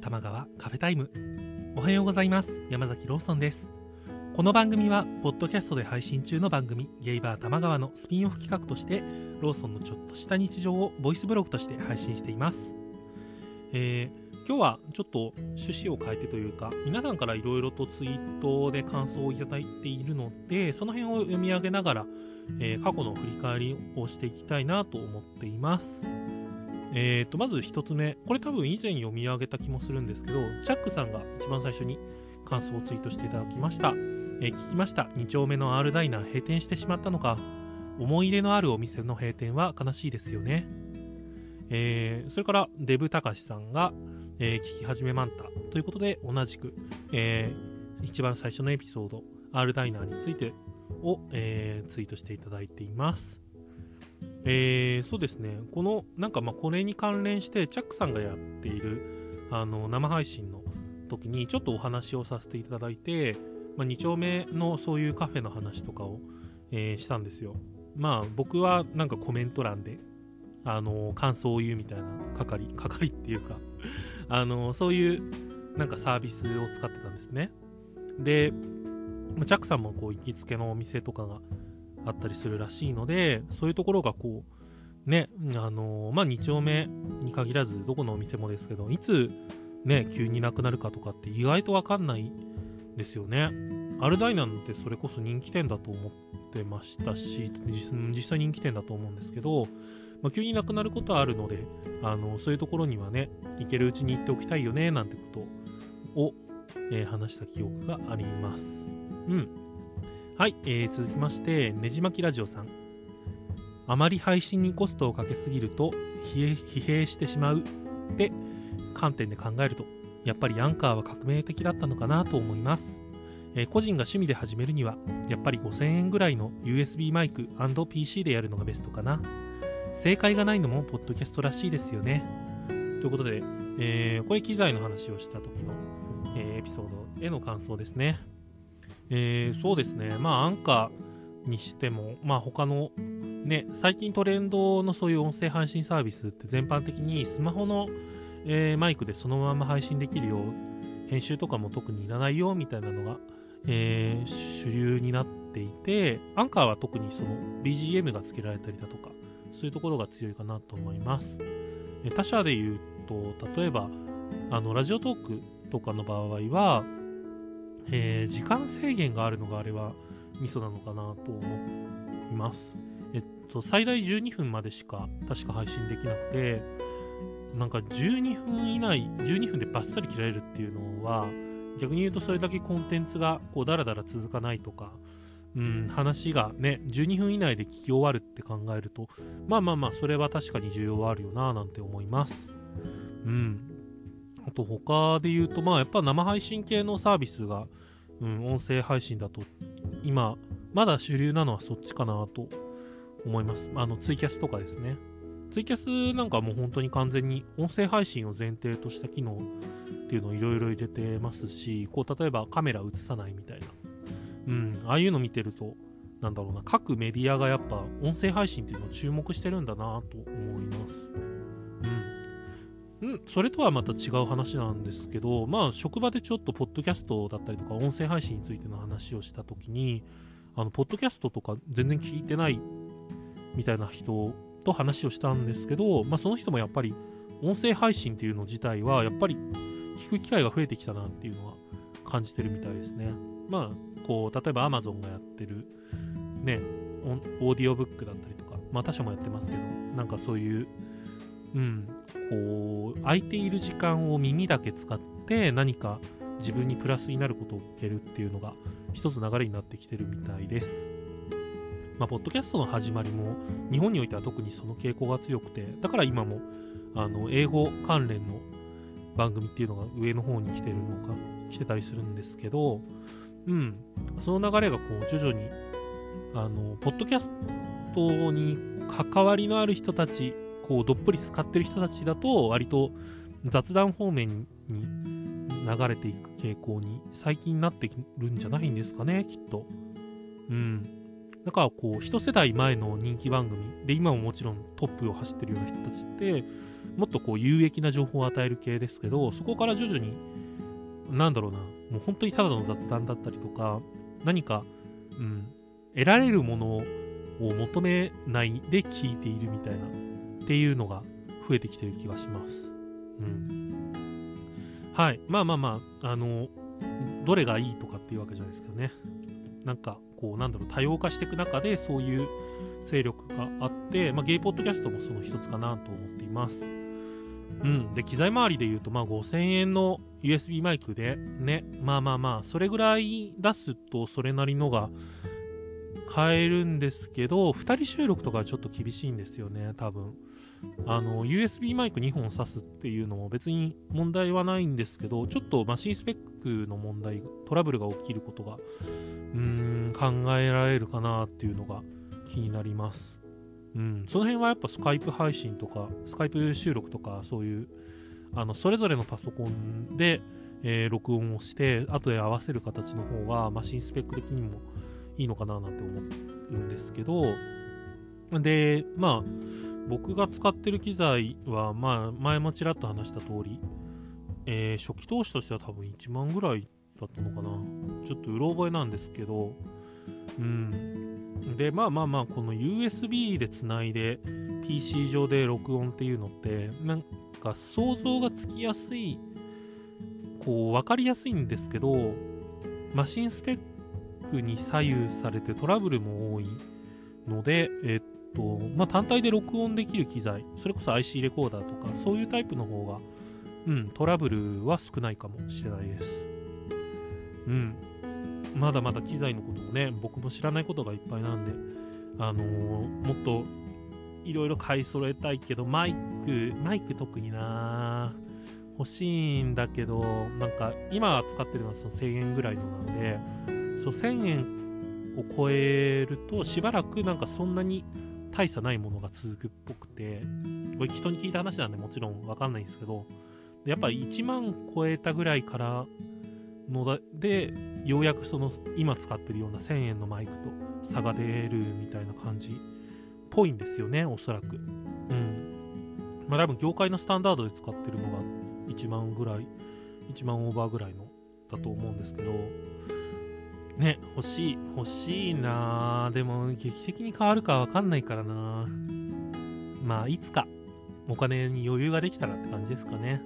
玉川カフェタイム。おはようございます。山崎ローソンです。この番組はポッドキャストで配信中の番組ゲイバー玉川のスピンオフ企画としてローソンのちょっとした日常をボイスブログとして配信しています。えー今日はちょっと趣旨を変えてというか皆さんからいろいろとツイートで感想をいただいているのでその辺を読み上げながら、えー過去の振り返りをしていきたいなと思っています。えー、とまず1つ目。これ多分以前読み上げた気もするんですけどチャックさんが一番最初に感想をツイートしていただきました、えー聞きました。2丁目の R ダイナー閉店してしまったのか。思い入れのあるお店の閉店は悲しいですよね。えーそれからデブたかしさんが、えー聞き始めマンタということで同じく、えー一番最初のエピソード R ダイナーについてを、えーツイートしていただいています。えーそうですね、この、なんかまあこれに関連して、チャックさんがやっているあの生配信の時に、ちょっとお話をさせていただいて、まあ、2丁目のそういうカフェの話とかを、えーしたんですよ。まあ僕はなんかコメント欄で、あの感想を言うみたいな係、係っていうか、あのそういうなんかサービスを使ってたんですね。で、まあチャックさんもこう行きつけのお店とかがあったりするらしいので、そういうところがこう、ね、あのまあ、2丁目に限らず、どこのお店もですけど、いつ、ね、急になくなるかとかって意外とわかんないですよね。アルダイナなんてそれこそ人気店だと思ってましたし、実際人気店だと思うんですけど、まあ、急になくなることはあるので、あのそういうところにはね、行けるうちに行っておきたいよね、なんてことを、えー話した記憶があります。うん。はい、えー続きまして、ねじまきラジオさん。あまり配信にコストをかけすぎると疲弊してしまうって観点で考えると、やっぱりアンカーは革命的だったのかなと思います。えー個人が趣味で始めるには、やっぱり5000円ぐらいの USB マイク &PC でやるのがベストかな。正解がないのもポッドキャストらしいですよね。ということで、えーこれ機材の話をした時の、えーエピソードへの感想ですね。えーそうですね、まあ、アンカーにしても、まあ、他の、ね、最近トレンドのそういう音声配信サービスって全般的にスマホの、えーマイクでそのまま配信できるよう、編集とかも特にいらないよみたいなのが、えー主流になっていて、アンカーは特にその BGM が付けられたりだとか、そういうところが強いかなと思います。他社で言うと、例えば、あのラジオトークとかの場合は、えー時間制限があるのがあれはミソなのかなと思います。えっと、最大12分までしか確か配信できなくて、なんか12分以内、12分でバッサリ切られるっていうのは、逆に言うとそれだけコンテンツがこうダラダラ続かないとか、うん、話がね、12分以内で聞き終わるって考えると、まあまあまあ、それは確かに需要はあるよななんて思います。うん。と他で言うと、まあやっぱ生配信系のサービスが、うん、音声配信だと、今、まだ主流なのはそっちかなと思います。あの、ツイキャスとかですね。ツイキャスなんかもう本当に完全に音声配信を前提とした機能っていうのをいろいろ入れてますし、こう、例えばカメラ映さないみたいな。うん、ああいうの見てると、なんだろうな、各メディアがやっぱ音声配信っていうのを注目してるんだなと思います。それとはまた違う話なんですけど、まあ、職場でちょっと、ポッドキャストだったりとか、音声配信についての話をしたときに、あの、ポッドキャストとか全然聞いてないみたいな人と話をしたんですけど、まあ、その人もやっぱり、音声配信っていうの自体は、やっぱり、聞く機会が増えてきたなっていうのは感じてるみたいですね。まあ、こう、例えば Amazon がやってる、ね、オーディオブックだったりとか、まあ他社もやってますけど、なんかそういう、うん、こう、空いている時間を耳だけ使って何か自分にプラスになることを聞けるっていうのが一つ流れになってきてるみたいです。まあ、ポッドキャストの始まりも日本においては特にその傾向が強くて、だから今もあの英語関連の番組っていうのが上の方に来てるのか、来てたりするんですけど、うん、その流れがこう徐々に、あの、ポッドキャストに関わりのある人たち、こうどっぷり使ってる人たちだと割と雑談方面に流れていく傾向に最近なってるんじゃないんですかね、きっと。うん。だからこう、一世代前の人気番組で、今ももちろんトップを走ってるような人たちって、もっとこう有益な情報を与える系ですけどそこから徐々になんだろうなもう本当にただの雑談だったりとか何か、うん、得られるものを求めないで聞いているみたいなっていうのが増えてきてる気がします。うん。はい。まあまあまあ、あの、どれがいいとかっていうわけじゃないですけどね。なんか、こう、なんだろう、多様化していく中で、そういう勢力があって、まあ、ゲイポッドキャストもその一つかなと思っています。うん。で、機材周りで言うと、まあ、5000円の USB マイクで、ね、まあまあまあ、それぐらい出すと、それなりのが買えるんですけど、2人収録とかはちょっと厳しいんですよね、多分。あの、USB マイク2本挿すっていうのも別に問題はないんですけど、ちょっとマシンスペックの問題、トラブルが起きることが、うーん、考えられるかなっていうのが気になります。うん、その辺はやっぱスカイプ配信とか、スカイプ収録とか、そういう、あの、それぞれのパソコンで、えー、録音をして、後で合わせる形の方が、マシンスペック的にもいいのかななんて思うんですけど、で、まあ、僕が使ってる機材は、まあ、前もちらっと話した通り、えー、初期投資としては多分1万ぐらいだったのかな。ちょっとうろ覚えなんですけど、うん。で、まあまあまあ、この USB でつないで PC 上で録音っていうのって、なんか想像がつきやすい、こう、わかりやすいんですけど、マシンスペックに左右されてトラブルも多いので、えっと、まあ、単体で録音できる機材、それこそ IC レコーダーとか、そういうタイプの方が、うん、トラブルは少ないかもしれないです。うん。まだまだ機材のこともね、僕も知らないことがいっぱいなんで、あのー、もっといろいろ買い揃えたいけど、マイク、マイク特にな欲しいんだけど、なんか今使ってるのはその1000円ぐらいのなんで、そう1000円を超えるとしばらくなんかそんなに大差ないものが続くっぽくて、これ人に聞いた話なんでもちろんわかんないんですけど、やっぱ1万超えたぐらいからので、ようやくその今使ってるような1000円のマイクと差が出るみたいな感じっぽいんですよね、おそらく。うん。まあ多分業界のスタンダードで使ってるのが1万ぐらい、1万オーバーぐらいのだと思うんですけど、ね、欲しい、欲しいなでも、劇的に変わるかわかんないからなまあ、いつか、お金に余裕ができたらって感じですかね。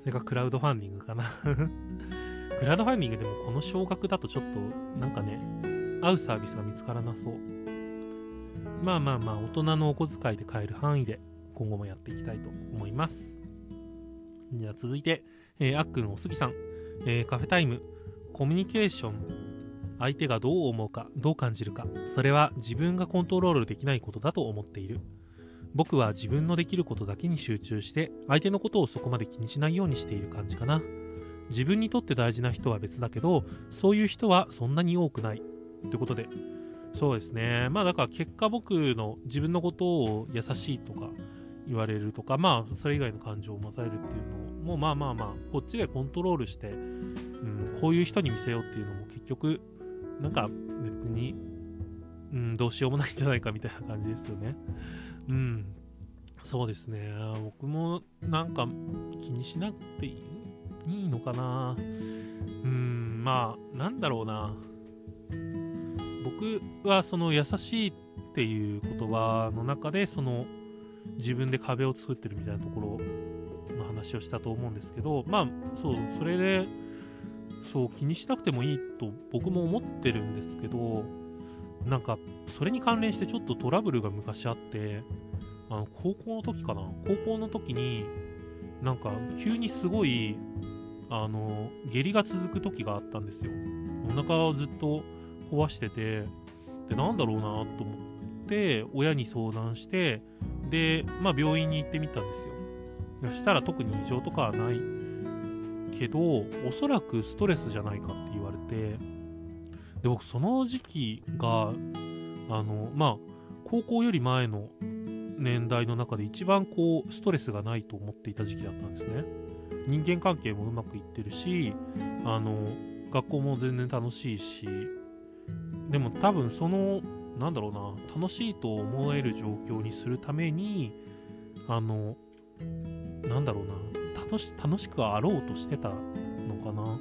それか、クラウドファンディングかな クラウドファンディングでもこの少額だとちょっと、なんかね、合うサービスが見つからなそう。まあまあまあ、大人のお小遣いで買える範囲で、今後もやっていきたいと思います。じゃあ続いて、えー、あっくんおすぎさん、えー、カフェタイム、コミュニケーション相手がどう思うかどう感じるかそれは自分がコントロールできないことだと思っている。僕は自分のできることだけに集中して相手のことをそこまで気にしないようにしている感じかな。自分にとって大事な人は別だけどそういう人はそんなに多くない。ってことで。そうですね。まあだから結果僕の自分のことを優しいとか言われるとかまあそれ以外の感情を持たれるっていうのもまあまあまあこっちでコントロールしてうん、こういう人に見せようっていうのも結局、なんか別に、うん、どうしようもないんじゃないかみたいな感じですよね。うん。そうですね。僕もなんか気にしなくていいいいのかな。うん、まあ、なんだろうな。僕はその優しいっていう言葉の中で、その自分で壁を作ってるみたいなところの話をしたと思うんですけど、まあ、そう、それで、そう気にしなくてもいいと僕も思ってるんですけどなんかそれに関連してちょっとトラブルが昔あってあの高校の時かな？高校の時になんか急にすごいあの下痢が続く時があったんですよ。お腹をずっと壊しててでなんだろうなと思って親に相談してでまあ病院に行ってみたんですよ。そしたら特に異常とかはないけどおそらくストレスじゃないかって言われてで僕その時期があのまあ高校より前の年代の中で一番こうストレスがないと思っていた時期だったんですね。人間関係もうまくいってるしあの学校も全然楽しいしでも多分そのなんだろうな楽しいと思える状況にするためにあのなんだろうな楽し楽しくあろうとしてたのかな？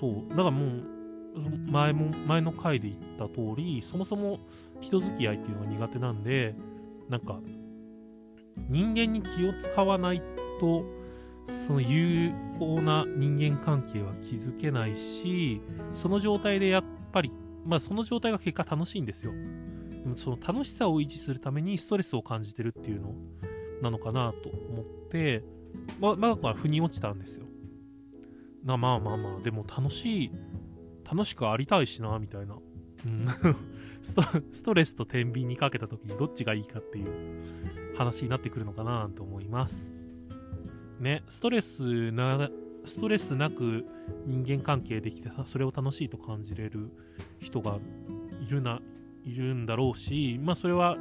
そう。だからもう前も前の回で言った通りそもそも人付き合いっていうのが苦手なんでなんか人間に気を使わないとその有効な人間関係は築けないしその状態でやっぱりまあその状態が結果楽しいんですよ。でもその楽しさを維持するためにストレスを感じてるっていうのなのかなと思ってままあ腑に落ちたんですよ。なまあまあまあでも楽しい楽しくありたいしなみたいな、うん、ストレスと天秤にかけた時にどっちがいいかっていう話になってくるのかなと思います。ねストレスなストレスなく人間関係できてそれを楽しいと感じれる人がいるないるんだろうしまあそれは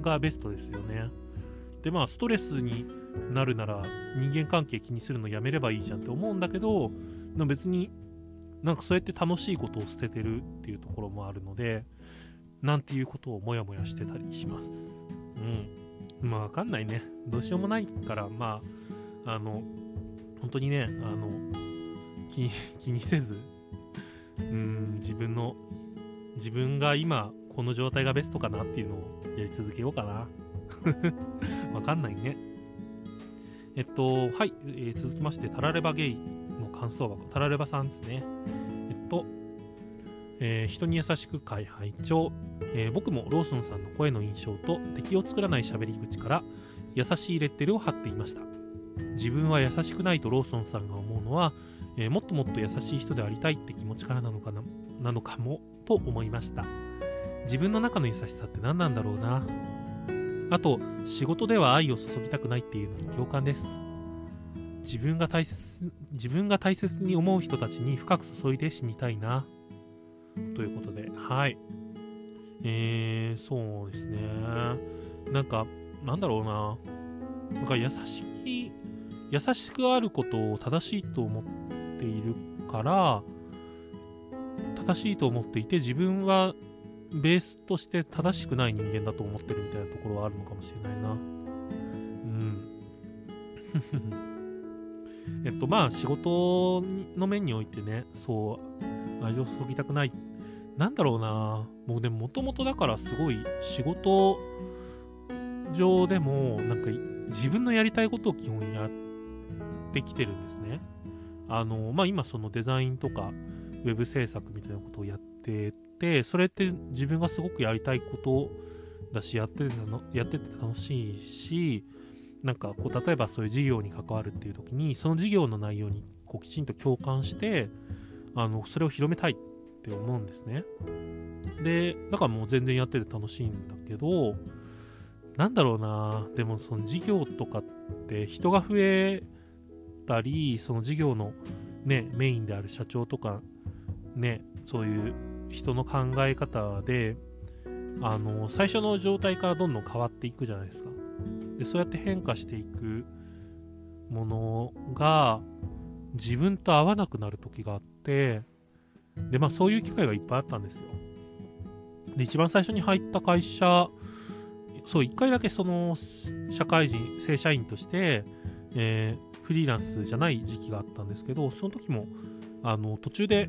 がベストですよね。でまあストレスになるなら人間関係気にするのやめればいいじゃんって思うんだけど別になんかそうやって楽しいことを捨ててるっていうところもあるのでなんていうことをモヤモヤしてたりします。うん。まあわかんないね。どうしようもないからまああの本当にねあの気 気にせずうん自分の自分が今この状態がベストかなっていうのをやり続けようかな。わかんないね。えっと、はい、えー、続きまして、タラレバゲイの感想箱、タラレバさんですね。えっと、えー、人に優しく会拝聴、えー、僕もローソンさんの声の印象と敵を作らない喋り口から優しいレッテルを貼っていました。自分は優しくないとローソンさんが思うのは、えー、もっともっと優しい人でありたいって気持ちからなのかななのかもと思いました。自分の中の優しさって何なんだろうな。あと、仕事では愛を注ぎたくないっていうのに共感です。自分が大切、自分が大切に思う人たちに深く注いで死にたいな。ということで、はい。えー、そうですね。なんか、なんだろうな。なんか優しき、優しくあることを正しいと思っているから、正しいと思っていて、自分はベースとして正しくない人間だと思ってるみたいなところはあるのかもしれないな。うん。えっと、まあ、仕事の面においてね、そう、愛情を注ぎたくない。なんだろうな。もうでも、もともとだからすごい仕事上でも、なんか自分のやりたいことを基本やってきてるんですね。あの、まあ今そのデザインとか、ウェブ制作みたいなことをやっててそれって自分がすごくやりたいことだしやっててのやってて楽しいしなんかこう例えばそういう事業に関わるっていう時にその事業の内容にこうきちんと共感してあのそれを広めたいって思うんですね。でだからもう全然やってて楽しいんだけどなんだろうなでもその事業とかって人が増えたりその事業のねメインである社長とかねそういう人の考え方であの最初の状態からどんどん変わっていくじゃないですか。でそうやって変化していくものが自分と合わなくなる時があってでまあそういう機会がいっぱいあったんですよ。で一番最初に入った会社そう1回だけその社会人正社員として、えー、フリーランスじゃない時期があったんですけどその時もあの途中で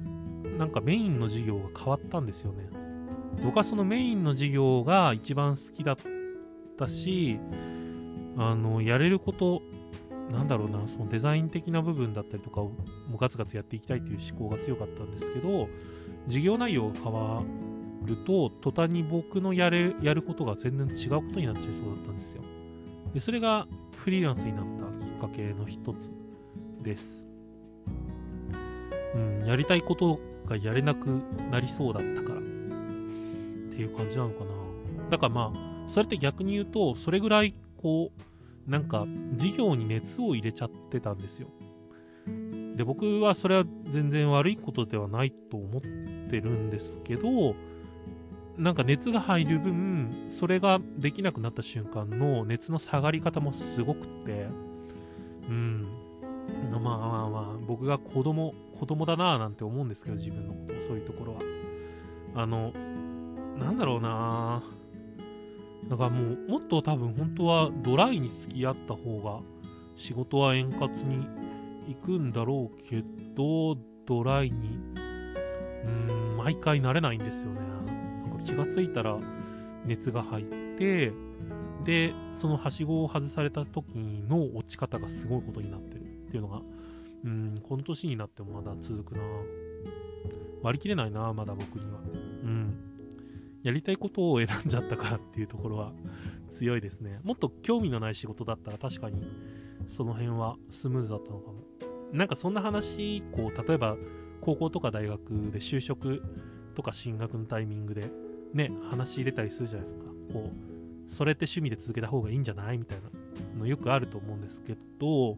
なんかメインの授業が変わったんですよね。僕はそのメインの授業が一番好きだったし、あの、やれること、なんだろうな、そのデザイン的な部分だったりとかをもガツガツやっていきたいという思考が強かったんですけど、授業内容が変わると、途端に僕のやれやることが全然違うことになっちゃいそうだったんですよ。で、それがフリーランスになったきっかけの一つです。うん、やりたいことがやれなくなりそうだったから。っていう感じなのかな。だからまあそれって逆に言うとそれぐらいこうなんか事業に熱を入れちゃってたんですよ。で僕はそれは全然悪いことではないと思ってるんですけどなんか熱が入る分それができなくなった瞬間の熱の下がり方もすごくってうん。まあまあまあ僕が子供子供だなぁなんて思うんですけど自分のことそういうところは。あのなんだろうなだからもうもっと多分本当はドライに付き合った方が仕事は円滑に行くんだろうけどドライにうーん毎回慣れないんですよね。なんか気がついたら熱が入ってでそのはしごを外された時の落ち方がすごいことになってるっていうのがうんこの年になってもまだ続くな。割り切れないなまだ僕には。うん。やりたいことを選んじゃったからっていうところは強いですね。もっと興味のない仕事だったら確かにその辺はスムーズだったのかも。なんかそんな話こう例えば高校とか大学で就職とか進学のタイミングでね話入れたりするじゃないですか。こうそれって趣味で続けた方がいいんじゃない？みたいな。のよくあると思うんですけど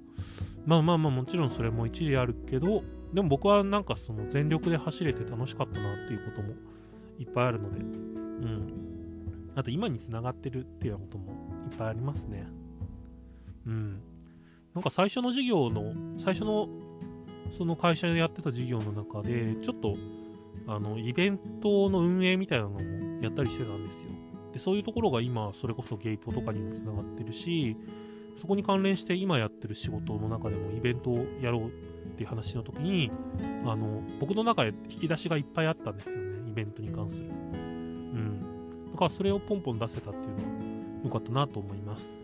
まあまあまあもちろんそれも一理あるけどでも僕はなんかその全力で走れて楽しかったなっていうこともいっぱいあるのでうん。あと今につながってるっていうようなこともいっぱいありますね。うん。なんか最初の授業の最初のその会社でやってた授業の中でちょっとあのイベントの運営みたいなのもやったりしてたんですよ。でそういうところが今それこそゲイポとかにもつながってるしそこに関連して今やってる仕事の中でもイベントをやろうっていう話の時にあの僕の中で引き出しがいっぱいあったんですよねイベントに関する。うん。だからそれをポンポン出せたっていうのは良かったなと思います。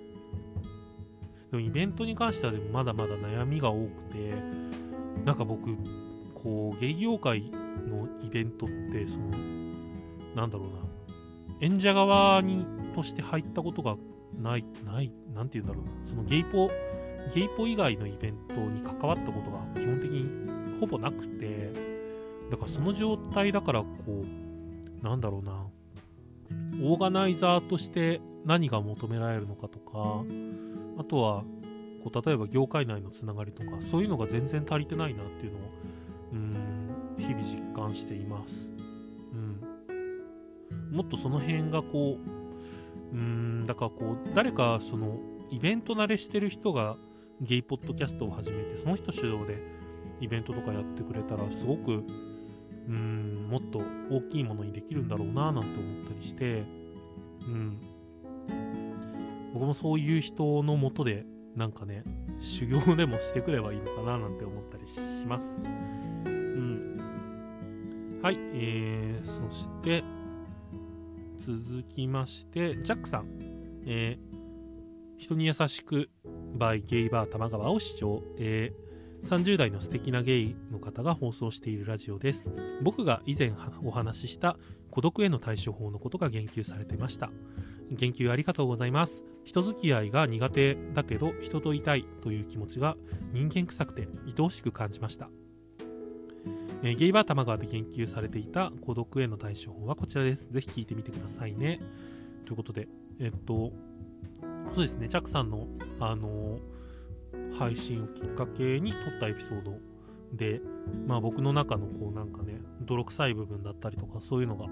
でもイベントに関してはでもまだまだ悩みが多くてなんか僕こう芸業界のイベントってそのなんだろうな。演者側にとして入ったことがないないなんて言うんだろうな。そのゲイポゲイポ以外のイベントに関わったことが基本的にほぼなくて。だからその状態だからこうなんだろうな。オーガナイザーとして何が求められるのかとかあとはこう例えば業界内のつながりとかそういうのが全然足りてないなっていうのをうん日々実感しています、もっとその辺がこううんだからこう誰かそのイベント慣れしてる人がゲイポッドキャストを始めてその人主導でイベントとかやってくれたらすごくうんもっと大きいものにできるんだろうななんて思ったりしてうん。僕もそういう人のもとでなんかね修行でもしてくればいいのかななんて思ったりします。うん。はいえー、そして続きましてジャックさん。えー、人に優しく by ゲイバー玉川を視聴、えー、30代の素敵なゲイの方が放送しているラジオです。僕が以前お話しした孤独への対処法のことが言及されてました。言及ありがとうございます。人付き合いが苦手だけど人といたいという気持ちが人間臭くて愛おしく感じました。えー、ゲイバー玉川で言及されていた孤独への対処法はこちらです。ぜひ聞いてみてくださいね。ということで、えっと、そうですね、チャックさんの、あのー、配信をきっかけに撮ったエピソードで、まあ僕の中のこうなんかね、泥臭い部分だったりとか、そういうのが、う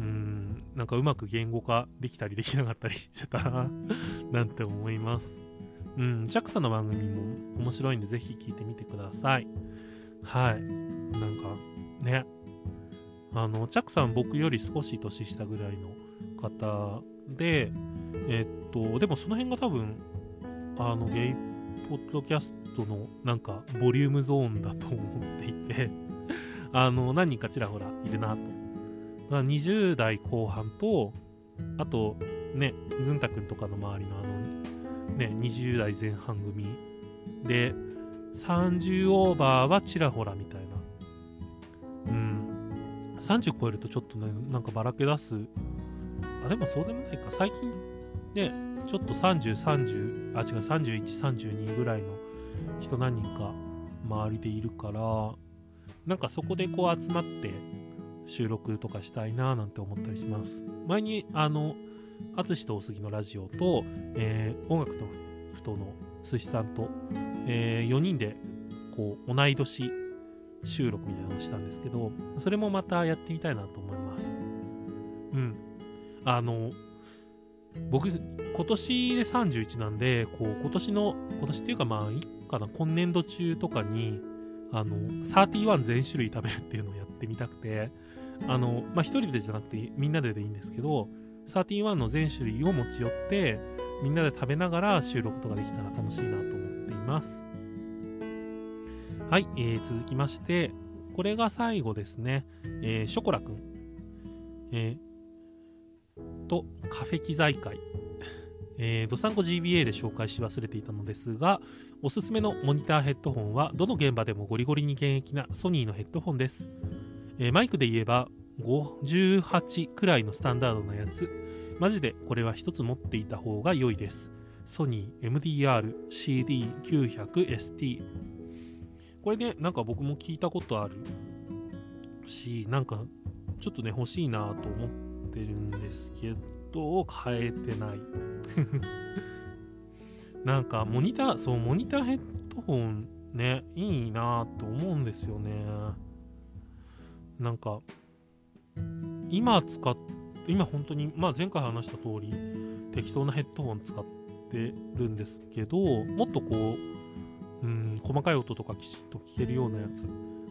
ーん、なんかうまく言語化できたりできなかったりしてたな なんて思います。うん、ジャックさんの番組も面白いんで、ぜひ聞いてみてください。はい。なんか、ね。あの、チャックさん僕より少し年下ぐらいの方で、えっと、でもその辺が多分、あの、ゲイポッドキャストのなんか、ボリュームゾーンだと思っていて あの、何人かちらほらいるなと。だから20代後半と、あと、ね、ずんたくんとかの周りのあの、ね、20代前半組で、30オーバーはちらほらみたいな。30超えるとちょっとね、なんかばらけ出す。あ、でもそうでもないか。最近ね、ちょっと30、30、あ、違う、31、32ぐらいの人何人か周りでいるから、なんかそこでこう集まって収録とかしたいななんて思ったりします。前に、あの、淳と大杉のラジオと、えー、音楽とふとの寿司さんと、えー、4人でこう同い年収録みたいなのをしたんですけどそれもまたやってみたいなと思います。うん。あの僕今年で31なんでこう今年の今年っていうかまあいいかな今年度中とかにあの31全種類食べるっていうのをやってみたくてあのまあ一人でじゃなくてみんなででいいんですけど31の全種類を持ち寄ってみんなで食べながら収録とかできたら楽しいなと思っています。はい、えー、続きましてこれが最後ですね、えー、ショコラくん、えー、とカフェ機材会 えー、ドサンコ GBA で紹介し忘れていたのですが、おすすめのモニターヘッドホンは、どの現場でもゴリゴリに現役なソニーのヘッドホンです。えー、マイクで言えば、58くらいのスタンダードなやつ。マジでこれは一つ持っていた方が良いです。ソニー MDR-CD900ST。これね、なんか僕も聞いたことある。し、なんかちょっとね、欲しいなと思ってるんですけど、変えてない。なんかモニターそうモニターヘッドホンねいいなと思うんですよね。なんか今使っ今本当にまあ前回話した通り適当なヘッドホン使ってるんですけどもっとこううん細かい音とかきちっと聞けるようなやつ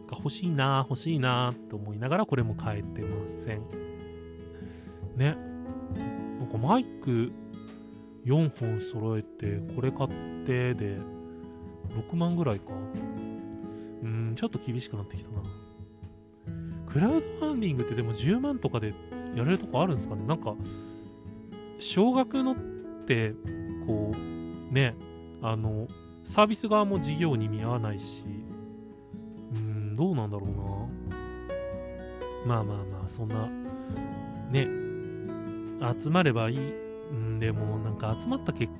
が欲しいな欲しいなって思いながらこれも変えてませんねなんかマイク4本揃えて、これ買ってで、6万ぐらいか。うん、ちょっと厳しくなってきたな。クラウドファンディングってでも10万とかでやれるとこあるんですかねなんか、少額のって、こう、ね、あの、サービス側も事業に見合わないし、うん、どうなんだろうな。まあまあまあ、そんな、ね、集まればいい。んでもなんか集まった結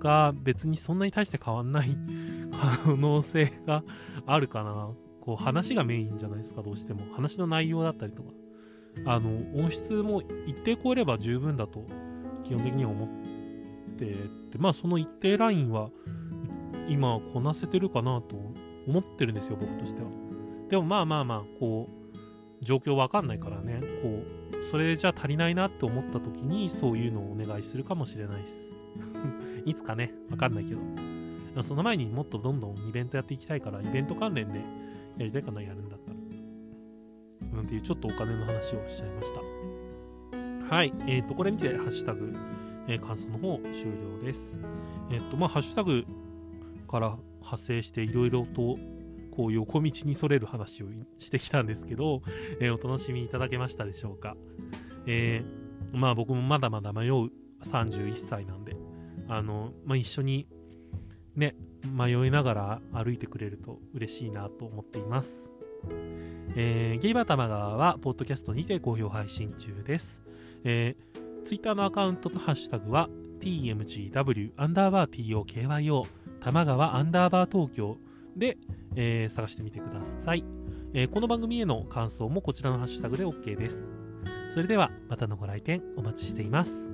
果別にそんなに大して変わんない。可能性があるかな。こう話がメインじゃないですかどうしても。話の内容だったりとか。あの音質も一定超えれば十分だと基本的には思ってて。まあその一定ラインは今こなせてるかなと思ってるんですよ僕としては。でもまあまあまあこう状況わかんないからね。こうそれじゃ足りないなって思った時にそういうのをお願いするかもしれないです。いつかねわかんないけど。その前にもっとどんどんイベントやっていきたいからイベント関連でやりたいかなやるんだったら。なんていうちょっとお金の話をしちゃいました。はい。えっ、ー、とこれにてハッシュタグ、えー、感想の方終了です。えっ、ー、とまあハッシュタグから派生していろいろとこう横道にそれる話をしてきたんですけど、えー、お楽しみいただけましたでしょうか？えー、まあ僕もまだまだ迷う31歳なんで、あの、まあ一緒にね、迷いながら歩いてくれると嬉しいなと思っています。えー、ゲイバー玉川は、ポッドキャストにて好評配信中です。えー、ツイッターのアカウントとハッシュタグは、tmgw アンダーバー tokyo 玉川アンダーバー東京で、えー、探してみてください、えー、この番組への感想もこちらのハッシュタグで OK です。それではまたのご来店お待ちしています。